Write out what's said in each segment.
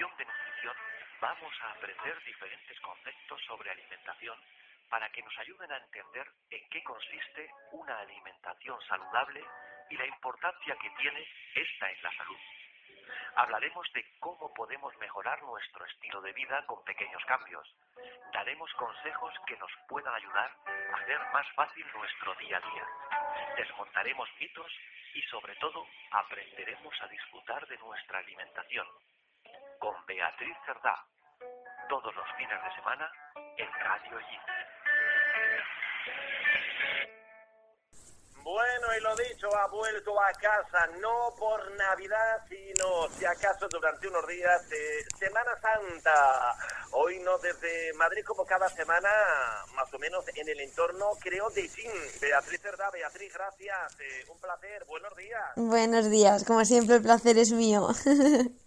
sección de nutrición vamos a aprender diferentes conceptos sobre alimentación para que nos ayuden a entender en qué consiste una alimentación saludable y la importancia que tiene esta en la salud. Hablaremos de cómo podemos mejorar nuestro estilo de vida con pequeños cambios. Daremos consejos que nos puedan ayudar a hacer más fácil nuestro día a día. Desmontaremos mitos y sobre todo aprenderemos a disfrutar de nuestra alimentación. Con Beatriz Cerdá, todos los fines de semana en Radio G. Bueno, y lo dicho, ha vuelto a casa, no por Navidad, sino si acaso durante unos días de Semana Santa. Hoy no desde Madrid como cada semana, más o menos en el entorno, creo, de Jim. Beatriz Cerda, Beatriz, gracias, eh, un placer, buenos días. Buenos días, como siempre el placer es mío.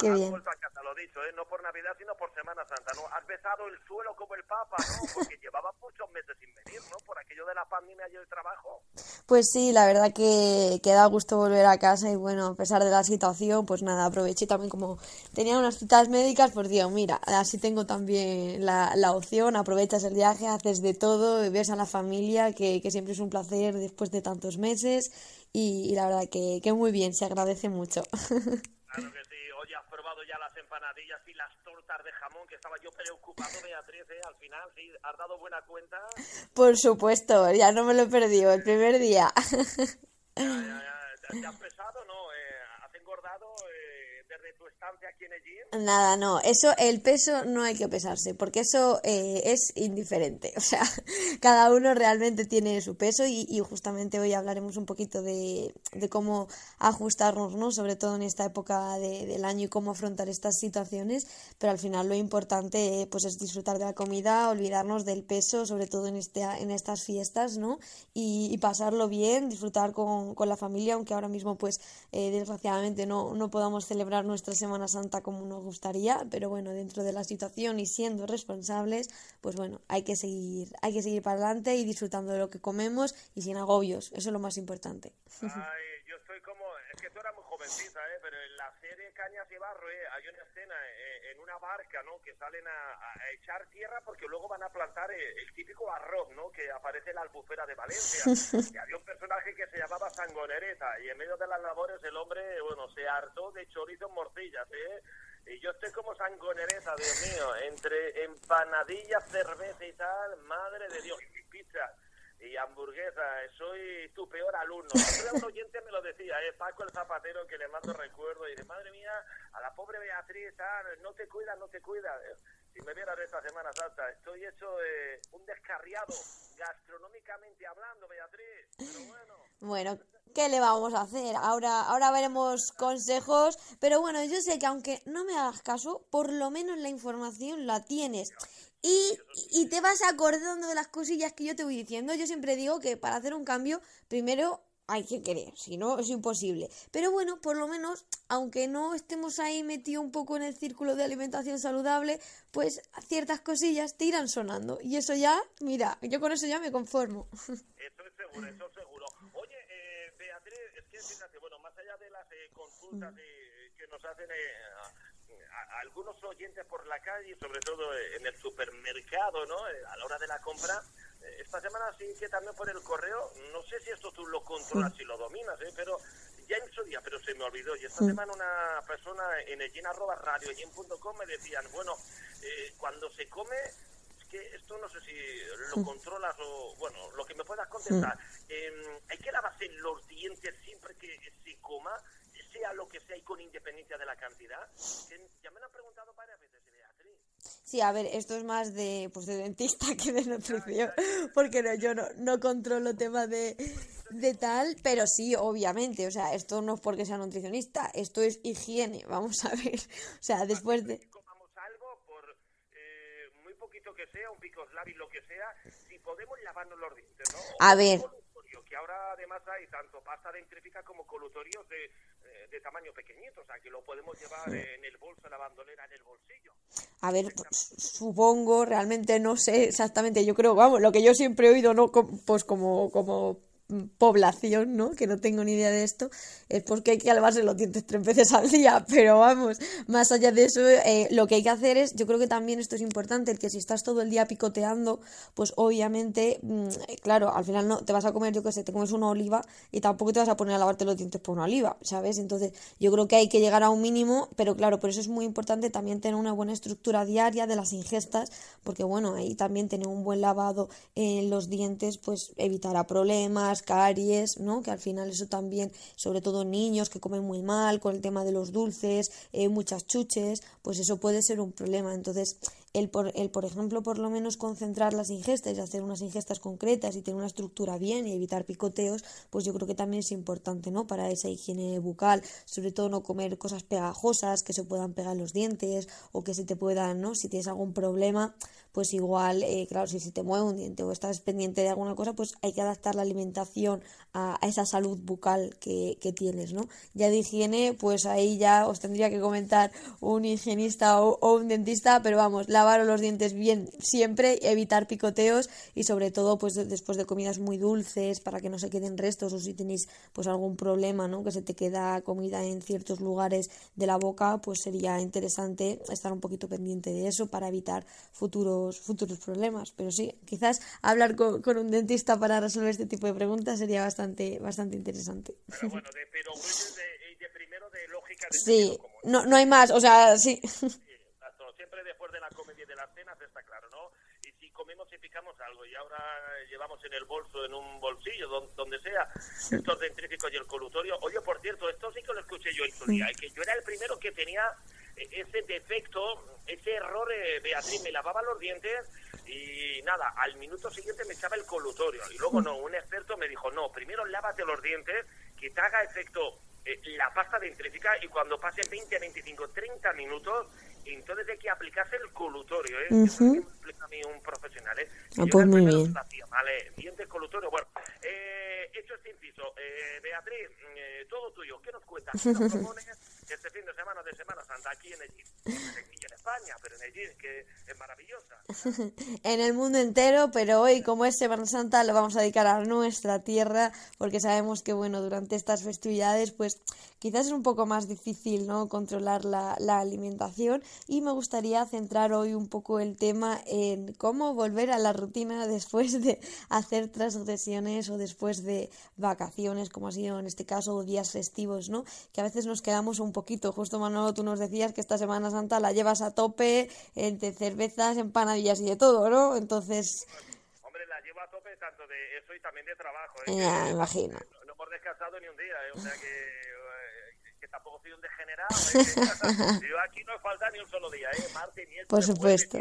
Qué bien. vuelto a casa, lo dicho, ¿eh? no por Navidad, sino por Semana Santa, ¿no? Has besado el suelo como el Papa, ¿no? Porque llevaba muchos meses sin venir, ¿no? Por aquello de la pandemia y el trabajo. Pues sí, la verdad que, que, da gusto volver a casa y bueno, a pesar de la situación, pues nada, aproveché también como tenía unas citas médicas, pues digo, mira, así tengo también la, la opción, aprovechas el viaje, haces de todo, ves a la familia, que, que siempre es un placer después de tantos meses y, la verdad que, que muy bien, se agradece mucho. Claro que sí, oye, has probado ya las empanadillas y las tortas de jamón, que estaba yo preocupado, Beatriz, ¿eh? al final, ¿sí? ¿Has dado buena cuenta? Por supuesto, ya no me lo he perdido el primer día. Ya, ya, ya. ¿Te has pesado, no? Eh, ¿Has engordado? Eh, tu estancia aquí en Nada, no, eso, el peso no hay que pesarse, porque eso eh, es indiferente. O sea, cada uno realmente tiene su peso y, justamente hoy hablaremos un poquito de, de, cómo ajustarnos, ¿no? Sobre todo en esta época del año y cómo afrontar estas situaciones, pero al final lo importante pues es disfrutar de la comida, olvidarnos del peso, sobre todo en, este, en estas fiestas, ¿no? Y, pasarlo bien, disfrutar con, con, la familia, aunque ahora mismo pues eh, desgraciadamente no, no podamos celebrar nuestra Semana Santa como nos gustaría, pero bueno, dentro de la situación y siendo responsables, pues bueno, hay que seguir, hay que seguir para adelante y disfrutando de lo que comemos y sin agobios, eso es lo más importante yo estoy como, es ¿eh? pero en la serie Cañas y Barro ¿eh? hay una escena eh, en una barca, ¿no? Que salen a, echar tierra porque luego van a plantar eh, el, típico arroz, ¿no? Que aparece en la albufera de Valencia. y había un personaje que se llamaba Sangonereta y en medio de las labores el hombre, bueno, se hartó de chorizo en morcillas, ¿eh? Y yo estoy como sangonereta, Dios mío, entre empanadillas, cerveza y tal, madre de Dios, y pizza y hamburguesa, soy tu peor alumno. un oyente me lo decía, ¿eh? Paco el zapatero, que le mando recuerdo, y dice, madre mía, a la pobre Beatriz, no te cuida, no te cuida. Si me vieras esta Semana Santa, estoy hecho eh, un descarriado, gastronómicamente hablando, Beatriz, pero bueno. Bueno, ¿qué le vamos a hacer? Ahora, ahora veremos consejos, pero bueno, yo sé que aunque no me hagas caso, por lo menos la información la tienes. Y, y, te vas acordando de las cosillas que yo te voy diciendo. Yo siempre digo que para hacer un cambio, primero hay que querer, si no es imposible. Pero bueno, por lo menos, aunque no estemos ahí metidos un poco en el círculo de alimentación saludable, pues ciertas cosillas te irán sonando. Y eso ya, mira, yo con eso ya me conformo. Eso es seguro, eso es seguro. Oye, eh, Beatriz, es que fíjate, bueno, más allá de las eh, consultas mm. que nos hacen eh, algunos oyentes por la calle, sobre todo en el supermercado, ¿no? Eh, a la hora de la compra. Eh, esta semana sí que también por el correo, no sé si esto tú lo controlas y lo dominas, ¿eh? pero ya en su día, pero se me olvidó. Y esta semana una persona en el arroba radio me decían, bueno, cuando se come, es que esto no sé si lo controlas o, bueno, lo que me puedas contestar. Em, hay que lavarse los dientes siempre que se coma sea lo que sea y con independencia de la cantidad? ya me lo han preguntado varias veces. Sí, a ver, esto es más de, pues de dentista que de nutrición, porque no, yo no, no controlo temas de, de tal, pero sí, obviamente, o sea, esto no es porque sea nutricionista, esto es higiene, vamos a ver, o sea, después de... Comamos algo, por eh, muy poquito que sea, un pico y lo que sea, si podemos lavarnos los dientes, ¿no? A ver. que ahora además hay tanto pasta dentrífica como colutorios de, de tamaño pequeñito, o sea que lo podemos llevar en el bolso, la bandolera, en el bolsillo. A ver, supongo, realmente no sé exactamente, yo creo, vamos, lo que yo siempre he oído, no pues como, como población, ¿no? Que no tengo ni idea de esto, es porque hay que lavarse los dientes tres veces al día, pero vamos, más allá de eso, eh, lo que hay que hacer es, yo creo que también esto es importante, el que si estás todo el día picoteando, pues obviamente, mm, claro, al final no te vas a comer, yo qué sé, te comes una oliva y tampoco te vas a poner a lavarte los dientes por una oliva, ¿sabes? Entonces, yo creo que hay que llegar a un mínimo, pero claro, por eso es muy importante también tener una buena estructura diaria de las ingestas, porque bueno, ahí también tener un buen lavado en los dientes, pues evitará problemas, caries, ¿no? Que al final eso también, sobre todo niños que comen muy mal con el tema de los dulces, eh, muchas chuches, pues eso puede ser un problema. Entonces, el por, el, por ejemplo, por lo menos concentrar las ingestas y hacer unas ingestas concretas y tener una estructura bien y evitar picoteos, pues yo creo que también es importante, ¿no? Para esa higiene bucal, sobre todo no comer cosas pegajosas que se puedan pegar los dientes o que se te puedan, ¿no? Si tienes algún problema, pues igual, eh, claro, si se te mueve un diente o estás pendiente de alguna cosa, pues hay que adaptar la alimentación a, esa salud bucal que, que, tienes, ¿no? Ya de higiene, pues ahí ya os tendría que comentar un higienista o, o un dentista, pero vamos, la lavar los dientes bien siempre, evitar picoteos y sobre todo pues después de comidas muy dulces para que no se queden restos o si tenéis pues algún problema, ¿no? que se te queda comida en ciertos lugares de la boca, pues sería interesante estar un poquito pendiente de eso para evitar futuros futuros problemas, pero sí, quizás hablar con, un dentista para resolver este tipo de preguntas sería bastante bastante interesante. Pero bueno, de, pero de, primero de lógica de Sí, no, no hay más, o sea, sí. Algo y ahora llevamos en el bolso, en un bolsillo, donde, sea, estos dentríficos y el colutorio. Oye, por cierto, esto sí que lo escuché yo el día, que yo era el primero que tenía eh, ese defecto, ese error, eh, Beatriz, me lavaba los dientes y nada, al minuto siguiente me echaba el colutorio. Y luego no, un experto me dijo, no, primero lávate los dientes, que te haga efecto eh, la pasta dentrífica y cuando pase 20, 25, 30 minutos, entonces hay que aplicarse el colutorio, ¿eh? Uh -huh. explica a mí un profesional, ¿eh? Ah, pues muy bien. vale, dientes colutorio. Bueno, eh, hecho este inciso, eh, Beatriz, eh, todo tuyo, ¿qué nos cuentas? ¿Qué nos propones este fin de semana de Semana Santa aquí en Egipto? en España, pero en Egipto, que es maravillosa. en el mundo entero, pero hoy, como es Semana Santa, lo vamos a dedicar a nuestra tierra, porque sabemos que, bueno, durante estas festividades, pues quizás es un poco más difícil, ¿no? Controlar la, la alimentación y me gustaría centrar hoy un poco el tema en cómo volver a la rutina después de hacer transgresiones o después de vacaciones, como ha sido en este caso, días festivos, ¿no? Que a veces nos quedamos un poquito. Justo Manolo, tú nos decías que esta Semana Santa la llevas a tope entre cervezas, empanadillas y de todo, ¿no? Entonces... Hombre, la llevo a tope tanto de eso y también de trabajo. ¿eh? Ya, imagino. No, hemos descansado ni un día, ¿eh? o sea que tampoco soy un degenerado. ¿eh? Yo aquí no falta ni un solo día, ¿eh? Martes, miércoles, Por supuesto.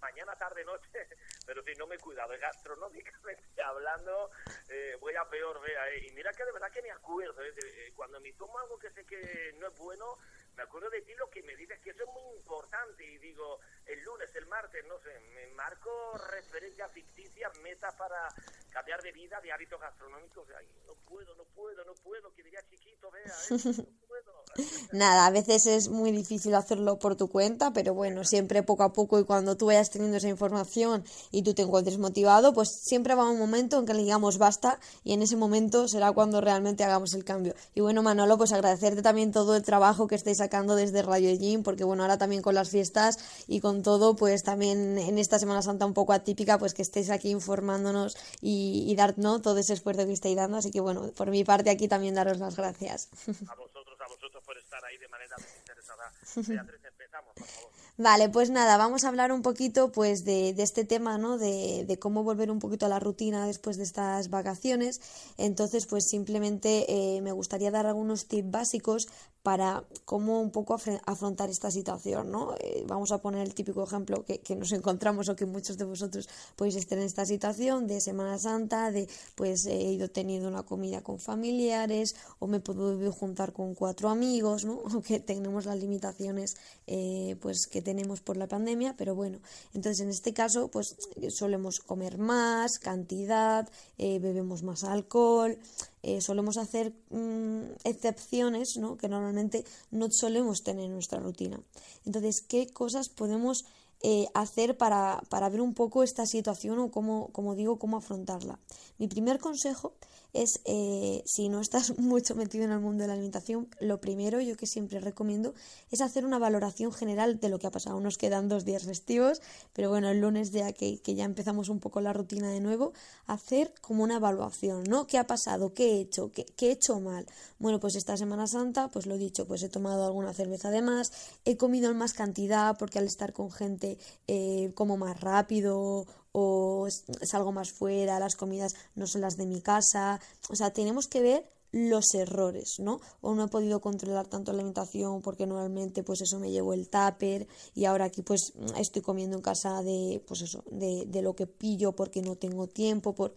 mañana, tarde, noche. Pero si no me he cuidado, gastronómicamente hablando, eh, voy a peor, vea. ¿eh? Y mira que de verdad que me acuerdo, ¿eh? De, cuando me tomo algo que sé que no es bueno, me acuerdo de ti lo que me dices que eso es muy importante. Y digo, el lunes, el martes, no sé, me marco referencias ficticias, metas para cambiar de vida, de hábitos gastronómicos. No puedo, no puedo, no puedo, que diría chiquito, vea, ¿eh? no puedo. Nada, a veces es muy difícil hacerlo por tu cuenta, pero bueno, siempre poco a poco y cuando tú vayas teniendo esa información y tú te encuentres motivado, pues siempre va un momento en que le digamos basta y en ese momento será cuando realmente hagamos el cambio. Y bueno, Manolo, pues agradecerte también todo el trabajo que estáis sacando desde Radio Gym, porque bueno, ahora también con las fiestas y con todo, pues también en esta Semana Santa un poco atípica, pues que estéis aquí informándonos y, y dar ¿no? todo ese esfuerzo que estáis dando. Así que bueno, por mi parte aquí también daros las gracias. A vosotros, a vosotros por estar ahí de manera desinteresada. Beatriz, empezamos, por favor. Vale, pues nada, vamos a hablar un poquito pues de, de este tema, ¿no? De, de, cómo volver un poquito a la rutina después de estas vacaciones. Entonces, pues simplemente eh, me gustaría dar algunos tips básicos para cómo un poco afrontar esta situación, ¿no? Eh, vamos a poner el típico ejemplo que, nos encontramos o que muchos de vosotros podéis estar en esta situación de Semana Santa, de pues he ido teniendo una comida con familiares o me puedo juntar con cuatro amigos, ¿no? O que tenemos las limitaciones eh, pues que tenemos por la pandemia, pero bueno, entonces en este caso pues solemos comer más cantidad, eh, bebemos más alcohol, eh, solemos hacer mmm, excepciones ¿no? que normalmente no solemos tener en nuestra rutina. Entonces, ¿qué cosas podemos eh, hacer para, para, ver un poco esta situación o cómo, como digo, cómo afrontarla? Mi primer consejo es, eh, si no estás mucho metido en el mundo de la alimentación, lo primero, yo que siempre recomiendo, es hacer una valoración general de lo que ha pasado. Nos quedan dos días festivos, pero bueno, el lunes ya que, que ya empezamos un poco la rutina de nuevo, hacer como una evaluación, ¿no? ¿Qué ha pasado? ¿Qué he hecho? ¿Qué, qué he hecho mal? Bueno, pues esta Semana Santa, pues lo he dicho, pues he tomado alguna cerveza de más, he comido en más cantidad porque al estar con gente eh, como más rápido o salgo más fuera, las comidas no son las de mi casa. O sea, tenemos que ver los errores, ¿no? O no he podido controlar tanto la alimentación porque normalmente pues eso me llevo el tupper y ahora aquí pues estoy comiendo en casa de pues eso, de, de lo que pillo porque no tengo tiempo, por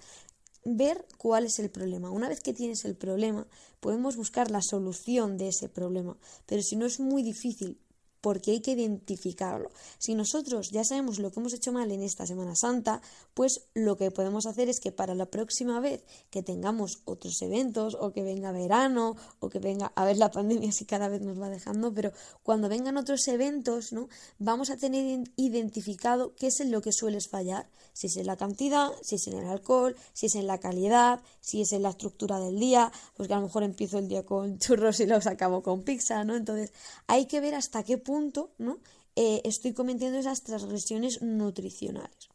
ver cuál es el problema. Una vez que tienes el problema, podemos buscar la solución de ese problema, pero si no es muy difícil porque hay que identificarlo. Si nosotros ya sabemos lo que hemos hecho mal en esta Semana Santa, pues lo que podemos hacer es que para la próxima vez que tengamos otros eventos o que venga verano o que venga, a ver la pandemia si cada vez nos va dejando, pero cuando vengan otros eventos, ¿no? Vamos a tener identificado qué es en lo que sueles fallar, si es en la cantidad, si es en el alcohol, si es en la calidad, si es en la estructura del día, pues que a lo mejor empiezo el día con churros y los acabo con pizza, ¿no? Entonces, hay que ver hasta qué punto ¿no? Eh, estoy cometiendo esas transgresiones nutricionales.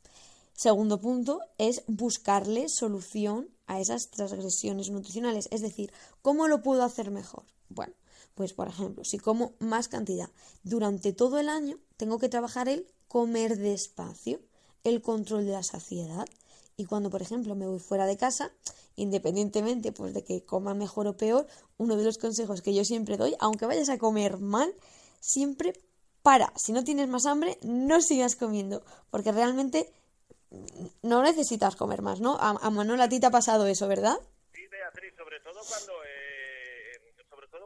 Segundo punto es buscarle solución a esas transgresiones nutricionales, es decir, ¿cómo lo puedo hacer mejor? Bueno, pues por ejemplo, si como más cantidad durante todo el año, tengo que trabajar el comer despacio, el control de la saciedad. Y cuando, por ejemplo, me voy fuera de casa, independientemente pues, de que coma mejor o peor, uno de los consejos que yo siempre doy, aunque vayas a comer mal, siempre para. Si no tienes más hambre, no sigas comiendo, porque realmente no necesitas comer más, ¿no? A, a Manuel a ti te ha pasado eso, ¿verdad? Sí, sobre todo cuando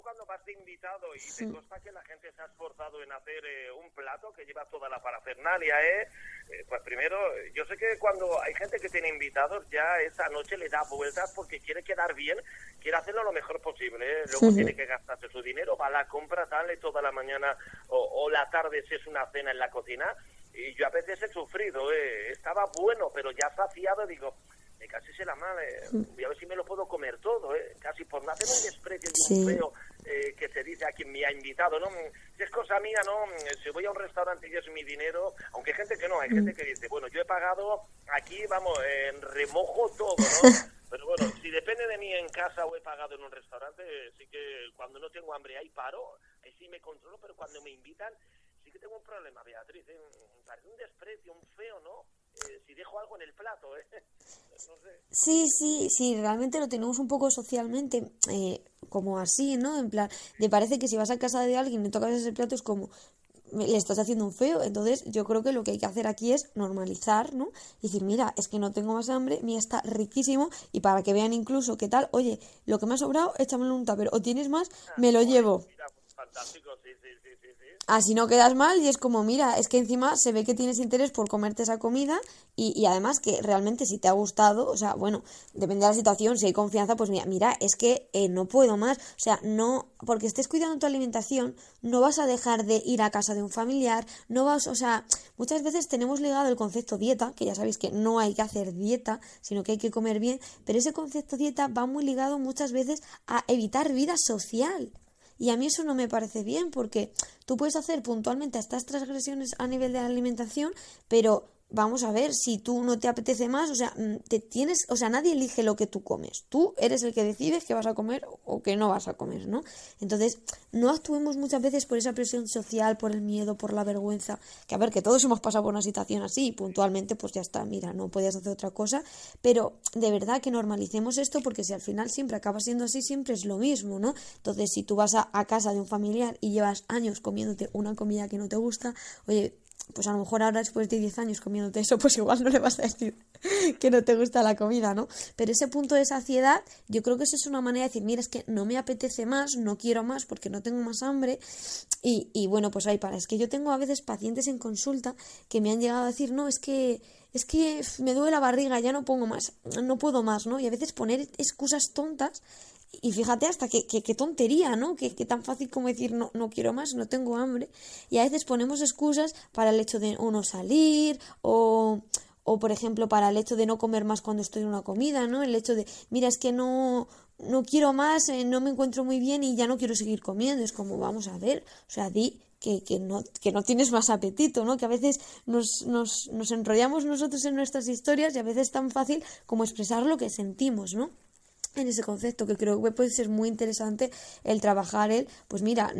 cuando vas de invitado y te consta que la gente se ha esforzado en hacer eh, un plato que lleva toda la parafernalia, ¿eh? ¿eh? Pues primero, yo sé que cuando hay gente que tiene invitados, ya esa noche le da vueltas porque quiere quedar bien, quiere hacerlo lo mejor posible, ¿eh? Luego tiene que gastarse su dinero, va a la compra, dale toda la mañana o, o la tarde si es una cena en la cocina. Y yo a veces he sufrido, ¿eh? Estaba bueno, pero ya saciado, digo casi se la mal, eh, voy a ver si me lo puedo comer todo, eh, casi por no hacer un desprecio y un feo eh, que se dice a quien me ha invitado, ¿no? Si es cosa mía, ¿no? Si voy a un restaurante y es mi dinero, aunque hay gente que no, hay gente que dice, bueno, yo he pagado aquí, vamos, en remojo todo, ¿no? Pero bueno, si depende de mí en casa o he pagado en un restaurante, sí que cuando no tengo hambre ahí paro, ahí sí me controlo, pero cuando me invitan, sí que tengo un problema, Beatriz, parece un desprecio, un feo, ¿no? Eh, si dejo algo en el plato, ¿eh? Sí, sí, sí, realmente lo tenemos un poco socialmente eh, como así, ¿no? En plan, te parece que si vas a casa de alguien y tocas ese plato es como le estás haciendo un feo, entonces yo creo que lo que hay que hacer aquí es normalizar, ¿no? Y decir, mira, es que no tengo más hambre, mía está riquísimo y para que vean incluso qué tal, oye, lo que me ha sobrado, échamelo en un tupper, o tienes más, me lo llevo. fantástico. Así no quedas mal y es como, mira, es que encima se ve que tienes interés por comerte esa comida y, y, además que realmente si te ha gustado, o sea, bueno, depende de la situación, si hay confianza, pues mira, mira, es que eh, no puedo más, o sea, no, porque estés cuidando tu alimentación, no vas a dejar de ir a casa de un familiar, no vas, o sea, muchas veces tenemos ligado el concepto dieta, que ya sabéis que no hay que hacer dieta, sino que hay que comer bien, pero ese concepto dieta va muy ligado muchas veces a evitar vida social. Y a mí eso no me parece bien porque tú puedes hacer puntualmente estas transgresiones a nivel de la alimentación, pero vamos a ver, si tú no te apetece más, o sea, mm, te tienes, o sea, nadie elige lo que tú comes. Tú eres el que decides qué vas a comer o qué no vas a comer, ¿no? Entonces, no actuemos muchas veces por esa presión social, por el miedo, por la vergüenza, que a ver, que todos hemos pasado por una situación así, puntualmente, pues ya está, mira, no podías hacer otra cosa, pero de verdad que normalicemos esto porque si al final siempre acaba siendo así, siempre es lo mismo, ¿no? Entonces, si tú vas a, a casa de un familiar y llevas años comiéndote una comida que no te gusta, oye, pues a lo mejor ahora después de 10 años comiéndote eso, pues igual no le vas a decir que no te gusta la comida, ¿no? Pero ese punto de saciedad, yo creo que eso es una manera de decir, mira, es que no me apetece más, no quiero más porque no tengo más hambre. Y, y bueno, pues ahí para. Es que yo tengo a veces pacientes en consulta que me han llegado a decir, no, es que es que me duele la barriga, ya no pongo más, no puedo más, ¿no? Y a veces poner excusas tontas y fíjate hasta qué, qué, tontería, ¿no? Que, tan fácil como decir no, no quiero más, no tengo hambre. Y a veces ponemos excusas para el hecho de o no salir o, o por ejemplo para el hecho de no comer más cuando estoy en una comida, ¿no? El hecho de, mira, es que no, no quiero más, eh, no me encuentro muy bien y ya no quiero seguir comiendo. Es como, vamos a ver, o sea, di que, que, no, que no tienes más apetito, ¿no? Que a veces nos, nos, nos enrollamos nosotros en nuestras historias y a veces es tan fácil como expresar lo que sentimos, ¿no? En ese concepto que creo que puede ser muy interesante el trabajar el pues mira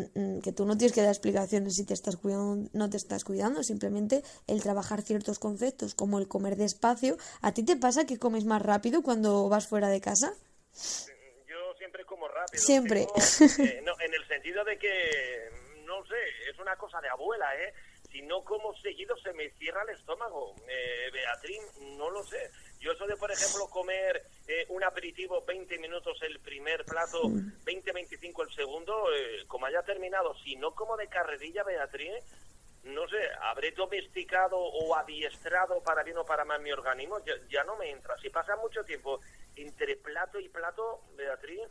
que tú no tienes que dar explicaciones si te estás cuidando no te estás cuidando simplemente el trabajar ciertos conceptos como el comer despacio. A ti te pasa que comes más rápido cuando vas fuera de casa yo siempre como rápido. Siempre. Eh, no, en el sentido de que no sé es una cosa de abuela eh si no como seguido se me cierra el estómago. Eh, Beatriz no lo sé yo eso de, por ejemplo, comer eh, un aperitivo 20 minutos el primer plato, 20-25 el segundo, eh, como haya terminado, si no como de carrerilla, Beatriz, no sé, habré domesticado o adiestrado para bien o para mal mi organismo, ya, ya no me entra. Si pasa mucho tiempo entre plato y plato, Beatriz,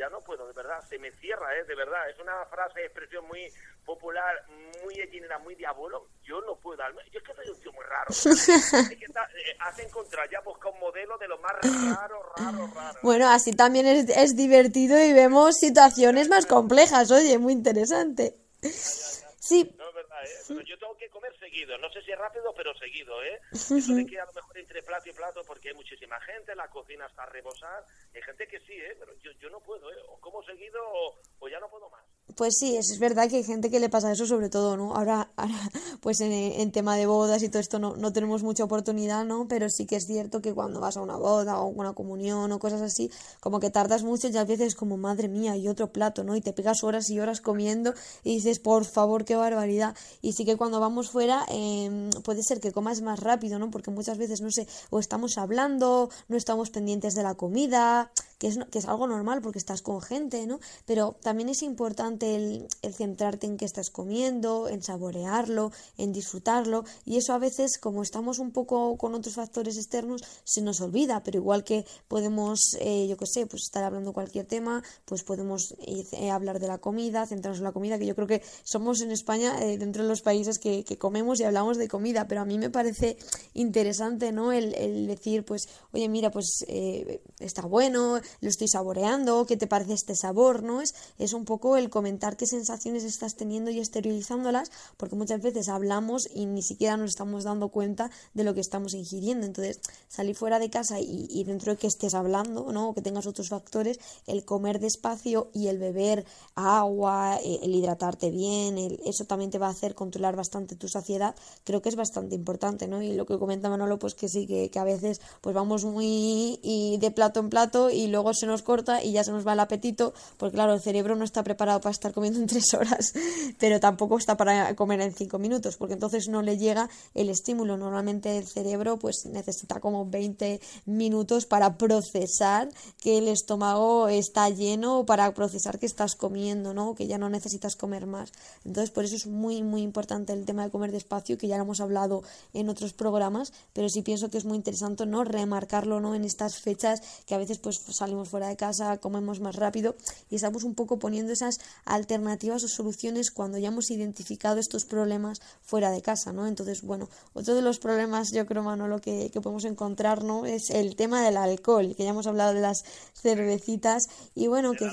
ya no puedo, de verdad, se me cierra, ¿eh? de verdad. Es una frase, expresión muy popular, muy equinera, muy diabolo. Yo no puedo, yo es que soy un tío muy raro. es que está, eh, has encontrado, ya busca un modelo de lo más raro, raro, raro. Bueno, así también es, es divertido y vemos situaciones más complejas, oye, muy interesante. Sí. No, ¿eh? Pero yo tengo que comer seguido. No sé si es rápido, pero seguido, ¿eh? Eso de que a lo mejor entre plato y plato, porque hay muchísima gente, la cocina está rebosada. Hay gente que sí, ¿eh? Pero yo, yo no puedo, ¿eh? O como seguido o, o ya no puedo más. Pues sí, es, verdad que hay gente que le pasa eso sobre todo, ¿no? Ahora, ahora pues en, en, tema de bodas y todo esto no, no tenemos mucha oportunidad, ¿no? Pero sí que es cierto que cuando vas a una boda o una comunión o cosas así, como que tardas mucho y a veces como, madre mía, y otro plato, ¿no? Y te pegas horas y horas comiendo y dices, por favor, qué barbaridad. Y sí que cuando vamos fuera eh, puede ser que comas más rápido, ¿no? Porque muchas veces, no sé, o estamos hablando, no estamos pendientes de la comida, que es, que es algo normal porque estás con gente, ¿no? Pero también es importante el, el, centrarte en qué estás comiendo, en saborearlo, en disfrutarlo y eso a veces como estamos un poco con otros factores externos se nos olvida, pero igual que podemos, eh, yo qué sé, pues estar hablando cualquier tema, pues podemos eh, hablar de la comida, centrarnos en la comida, que yo creo que somos en España eh, dentro de los países que, que, comemos y hablamos de comida, pero a mí me parece interesante, ¿no? El, el decir, pues, oye, mira, pues eh, está bueno, lo estoy saboreando, ¿qué te parece este sabor? ¿no? Es, es un poco el comentar qué sensaciones estás teniendo y exteriorizándolas, porque muchas veces hablamos y ni siquiera nos estamos dando cuenta de lo que estamos ingiriendo. Entonces, salir fuera de casa y, dentro de que estés hablando, ¿no? o que tengas otros factores, el comer despacio y el beber agua, eh, el hidratarte bien, el, eso también te va a hacer controlar bastante tu saciedad, creo que es bastante importante, ¿no? Y lo que comenta Manolo, pues que sí, que, que a veces pues vamos muy y de plato en plato y luego se nos corta y ya se nos va el apetito, porque claro, el cerebro no está preparado para estar comiendo en tres horas, pero tampoco está para comer en cinco minutos, porque entonces no le llega el estímulo. Normalmente el cerebro pues necesita como 20 minutos para procesar que el estómago está lleno, para procesar que estás comiendo, ¿no? Que ya no necesitas comer más. Entonces, por eso es muy, muy importante el tema de comer despacio, que ya lo hemos hablado en otros programas, pero sí pienso que es muy interesante, ¿no? Remarcarlo, ¿no? En estas fechas que a veces pues salimos fuera de casa, comemos más rápido y estamos un poco poniendo esas alternativas o soluciones cuando ya hemos identificado estos problemas fuera de casa, ¿no? Entonces, bueno, otro de los problemas, yo creo, Manolo, que, que podemos encontrar, ¿no? Es el tema del alcohol, que ya hemos hablado de las cervecitas y bueno, que...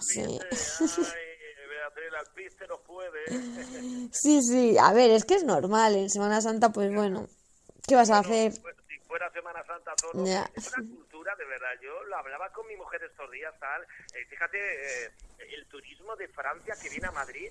Sí. sí, sí, a ver, es que es normal, en Semana Santa, pues bueno, ¿qué vas a hacer? Pues, si fuera Semana Santa yeah. es una de verdad, yo lo hablaba con mi mujer estos días, tal, eh, fíjate, eh, el turismo de Francia que viene a Madrid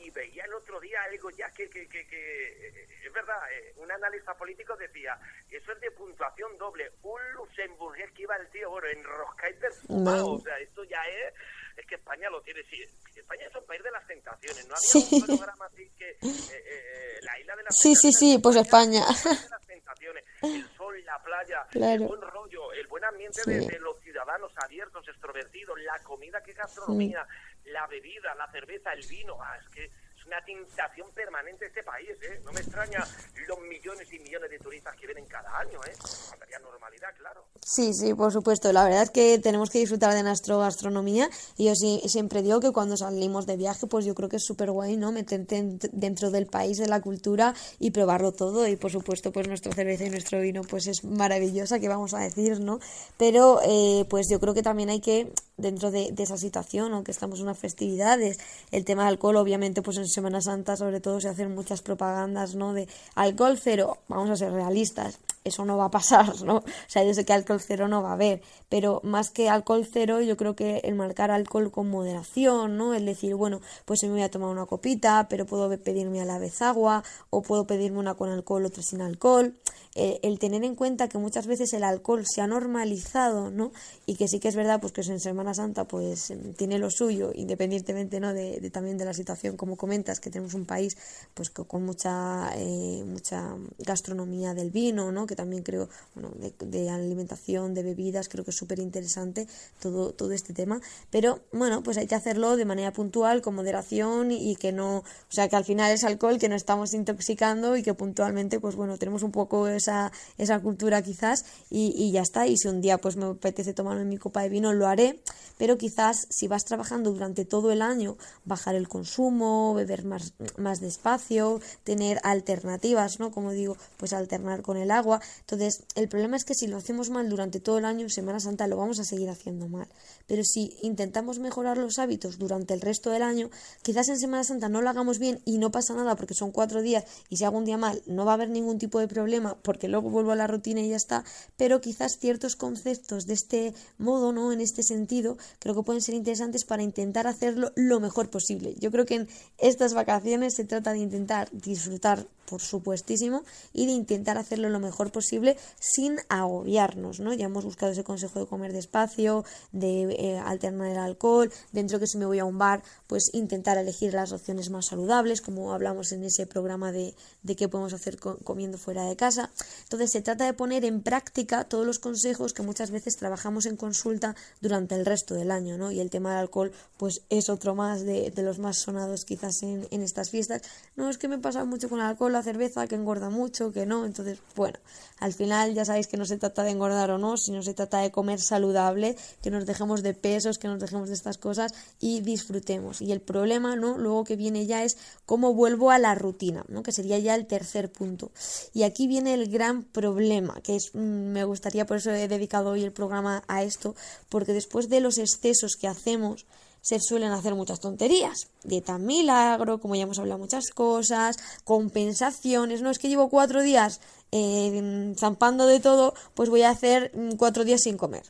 y, veía el otro día algo ya que, que, que, que eh, es verdad, eh, un analista político decía, eso es de puntuación doble, un luxemburgués que iba el tío, bueno, enroscado y perfumado, no. o sea, esto ya es es que España lo tiene. Sí, España es un país de las tentaciones. No había sí. un programa así que. Eh, eh, la isla de las Sí, sí, sí, pues España. De las tentaciones. El sol, la playa, claro. el buen rollo, el buen ambiente sí. de, de, los ciudadanos abiertos, extrovertidos, la comida, qué gastronomía, sí. La bebida, la cerveza, el vino. Ah, es que una tentación permanente este país, ¿eh? No me extraña los millones y millones de turistas que vienen cada año, ¿eh? Faltaría normalidad, claro. Sí, sí, por supuesto. La verdad es que tenemos que disfrutar de nuestra gastronomía y yo sí, siempre digo que cuando salimos de viaje, pues yo creo que es súper guay, ¿no? Meterte dentro del país, de la cultura y probarlo todo y por supuesto pues nuestra cerveza y nuestro vino pues es maravillosa, que vamos a decir, ¿no? Pero eh, pues yo creo que también hay que dentro de, esa situación, aunque estamos en unas festividades, el tema del alcohol, obviamente, pues en Semana Santa, sobre todo, se hacen muchas propagandas, ¿no? De alcohol cero, vamos a ser realistas, eso no va a pasar, ¿no? O sea, yo sé que alcohol cero no va a haber, pero más que alcohol cero, yo creo que el marcar alcohol con moderación, ¿no? El decir, bueno, pues me voy a tomar una copita, pero puedo pedirme a la vez agua, o puedo pedirme una con alcohol, otra sin alcohol. Eh, el tener en cuenta que muchas veces el alcohol se ha normalizado, ¿no? Y que sí que es verdad, pues que en Semana Santa, pues tiene lo suyo, independientemente, ¿no? De, también de la situación, como comentas, que tenemos un país, pues con mucha, eh, mucha gastronomía del vino, ¿no? Que también creo, bueno, de, alimentación, de bebidas, creo que es súper interesante todo, todo este tema. Pero, bueno, pues hay que hacerlo de manera puntual, con moderación y, que no, o sea, que al final es alcohol, que no estamos intoxicando y que puntualmente, pues bueno, tenemos un poco esa, esa cultura quizás y, y, ya está. Y si un día pues me apetece tomarme mi copa de vino, lo haré. Pero quizás si vas trabajando durante todo el año, bajar el consumo, beber más, más despacio, tener alternativas, ¿no? Como digo, pues alternar con el agua. Entonces, el problema es que si lo hacemos mal durante todo el año, Semana Santa lo vamos a seguir haciendo mal. Pero si intentamos mejorar los hábitos durante el resto del año, quizás en Semana Santa no lo hagamos bien y no pasa nada porque son cuatro días y si hago un día mal no va a haber ningún tipo de problema porque luego vuelvo a la rutina y ya está, pero quizás ciertos conceptos de este modo, ¿no? En este sentido, creo que pueden ser interesantes para intentar hacerlo lo mejor posible. Yo creo que en estas vacaciones se trata de intentar disfrutar por supuestísimo, y de intentar hacerlo lo mejor posible sin agobiarnos, ¿no? Ya hemos buscado ese consejo de comer despacio, de eh, alternar el alcohol, dentro que si me voy a un bar, pues intentar elegir las opciones más saludables, como hablamos en ese programa de, de qué podemos hacer comiendo fuera de casa. Entonces se trata de poner en práctica todos los consejos que muchas veces trabajamos en consulta durante el resto del año, ¿no? Y el tema del alcohol, pues es otro más de, de los más sonados quizás en, en estas fiestas. No es que me pasa mucho con el alcohol, cerveza, que engorda mucho, que no. Entonces, bueno, al final ya sabéis que no se trata de engordar o no, sino se trata de comer saludable, que nos dejemos de pesos, que nos dejemos de estas cosas y disfrutemos. Y el problema, ¿no? Luego que viene ya es cómo vuelvo a la rutina, ¿no? Que sería ya el tercer punto. Y aquí viene el gran problema, que es, mm, me gustaría, por eso he dedicado hoy el programa a esto, porque después de los excesos que hacemos, se suelen hacer muchas tonterías. Dieta milagro, como ya hemos hablado muchas cosas, compensaciones. No es que llevo cuatro días eh, zampando de todo, pues voy a hacer mm, cuatro días sin comer.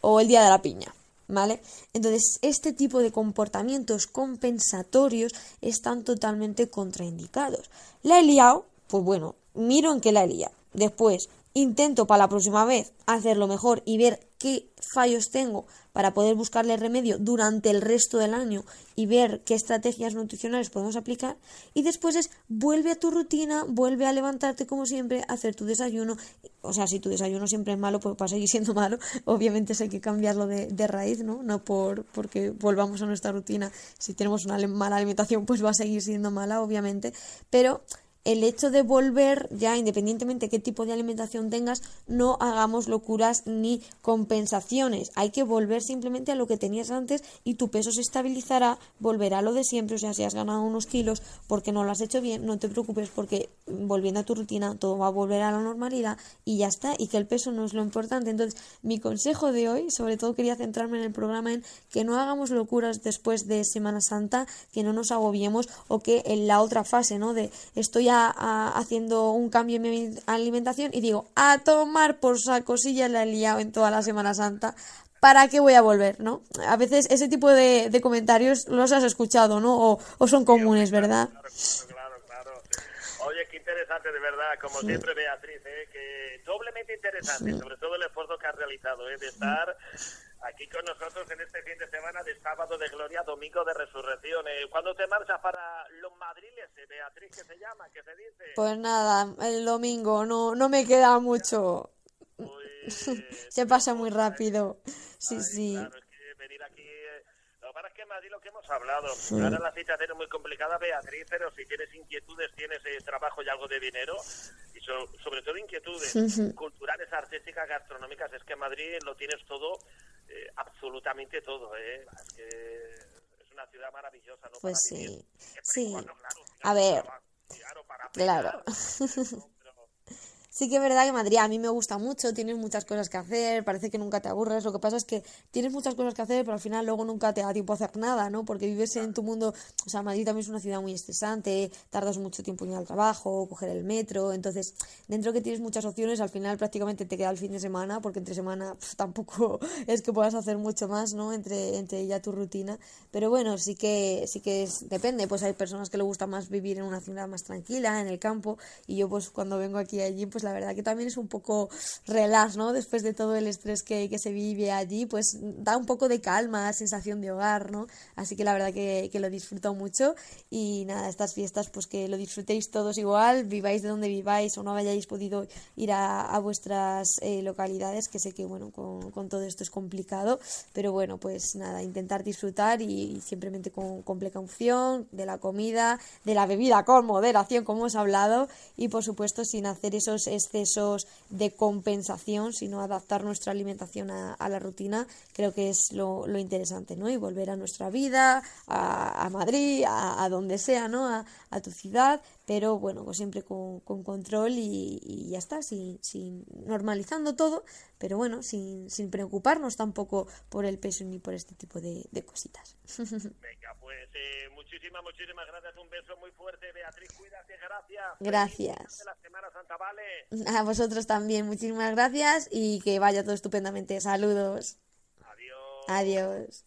O el día de la piña. ¿Vale? Entonces, este tipo de comportamientos compensatorios están totalmente contraindicados. La he liado, pues bueno, miro en qué la he liado. Después, intento para la próxima vez hacerlo mejor y ver qué fallos tengo para poder buscarle remedio durante el resto del año y ver qué estrategias nutricionales podemos aplicar. Y después es vuelve a tu rutina, vuelve a levantarte como siempre, hacer tu desayuno. O sea, si tu desayuno siempre es malo, pues va a seguir siendo malo. Obviamente hay que cambiarlo de, de raíz, ¿no? No por porque volvamos a nuestra rutina. Si tenemos una mala alimentación, pues va a seguir siendo mala, obviamente. Pero el hecho de volver, ya independientemente de qué tipo de alimentación tengas, no hagamos locuras ni compensaciones. Hay que volver simplemente a lo que tenías antes y tu peso se estabilizará, volverá a lo de siempre. O sea, si has ganado unos kilos porque no lo has hecho bien, no te preocupes porque volviendo a tu rutina todo va a volver a la normalidad y ya está. Y que el peso no es lo importante. Entonces, mi consejo de hoy, sobre todo quería centrarme en el programa en que no hagamos locuras después de Semana Santa, que no nos agobiemos o que en la otra fase, ¿no? De estoy haciendo un cambio en mi alimentación y digo, a tomar por saco, si ya la he liado en toda la Semana Santa, ¿para qué voy a volver? ¿no? A veces ese tipo de, comentarios los has escuchado, ¿no? O, son comunes, ¿verdad? Claro, claro, qué interesante, de verdad, como siempre, Beatriz, ¿eh? que doblemente interesante, sobre todo el esfuerzo que has realizado, ¿eh? de estar aquí con nosotros en este fin de semana de sábado de gloria, domingo de resurrección. Eh, ¿Cuándo te marchas para los madriles, eh, Beatriz, que se llama, que se dice? Pues nada, el domingo, no, no me queda mucho. se pasa muy rápido. Sí, sí. venir aquí, para es que Madrid lo que hemos hablado. Ahora la situación es muy complicada, Beatriz, pero si tienes inquietudes, tienes eh, trabajo y algo de dinero, y sobre todo inquietudes culturales, artísticas, gastronómicas, es que Madrid lo tienes todo, eh, absolutamente todo. ¿eh? Es, que es una ciudad maravillosa. ¿no? Pues sí, sí. a ver, claro. Sí que es verdad que Madrid a mí me gusta mucho, tienes muchas cosas que hacer, parece que nunca te aburres, lo que pasa es que tienes muchas cosas que hacer, pero al final luego nunca te da tiempo a hacer nada, ¿no? Porque vives en tu mundo, o sea, Madrid también es una ciudad muy estresante, tardas mucho tiempo en ir al trabajo, coger el metro, entonces dentro que tienes muchas opciones, al final prácticamente te queda el fin de semana, porque entre semana tampoco es que puedas hacer mucho más, ¿no? Entre, entre ya tu rutina, pero bueno, sí que, sí que depende, pues hay personas que le gusta más vivir en una ciudad más tranquila, en el campo, y yo pues cuando vengo aquí allí, pues la verdad que también es un poco relax, ¿no? Después de todo el estrés que, que se vive allí, pues da un poco de calma, sensación de hogar, ¿no? Así que la verdad que, que lo disfruto mucho y nada, estas fiestas pues que lo disfrutéis todos igual, viváis de donde viváis o no hayáis podido ir a, a vuestras eh, localidades, que sé que bueno, con, todo esto es complicado, pero bueno, pues nada, intentar disfrutar y, y simplemente con, con precaución de la comida, de la bebida con moderación, como hemos hablado, y por supuesto sin hacer esos excesos de compensación, sino adaptar nuestra alimentación a, la rutina, creo que es lo, interesante, ¿no? Y volver a nuestra vida, a, a Madrid, a, donde sea, ¿no? A, tu ciudad, pero bueno, pues siempre con, con control y, y, ya está, sin, sin, normalizando todo, pero bueno, sin, sin preocuparnos tampoco por el peso ni por este tipo de, de cositas. Venga, pues eh, muchísimas, muchísimas gracias, un beso muy fuerte, Beatriz, cuídate, gracias. Gracias. La Semana Santa, vale. A vosotros también, muchísimas gracias y que vaya todo estupendamente. Saludos. Adiós. Adiós.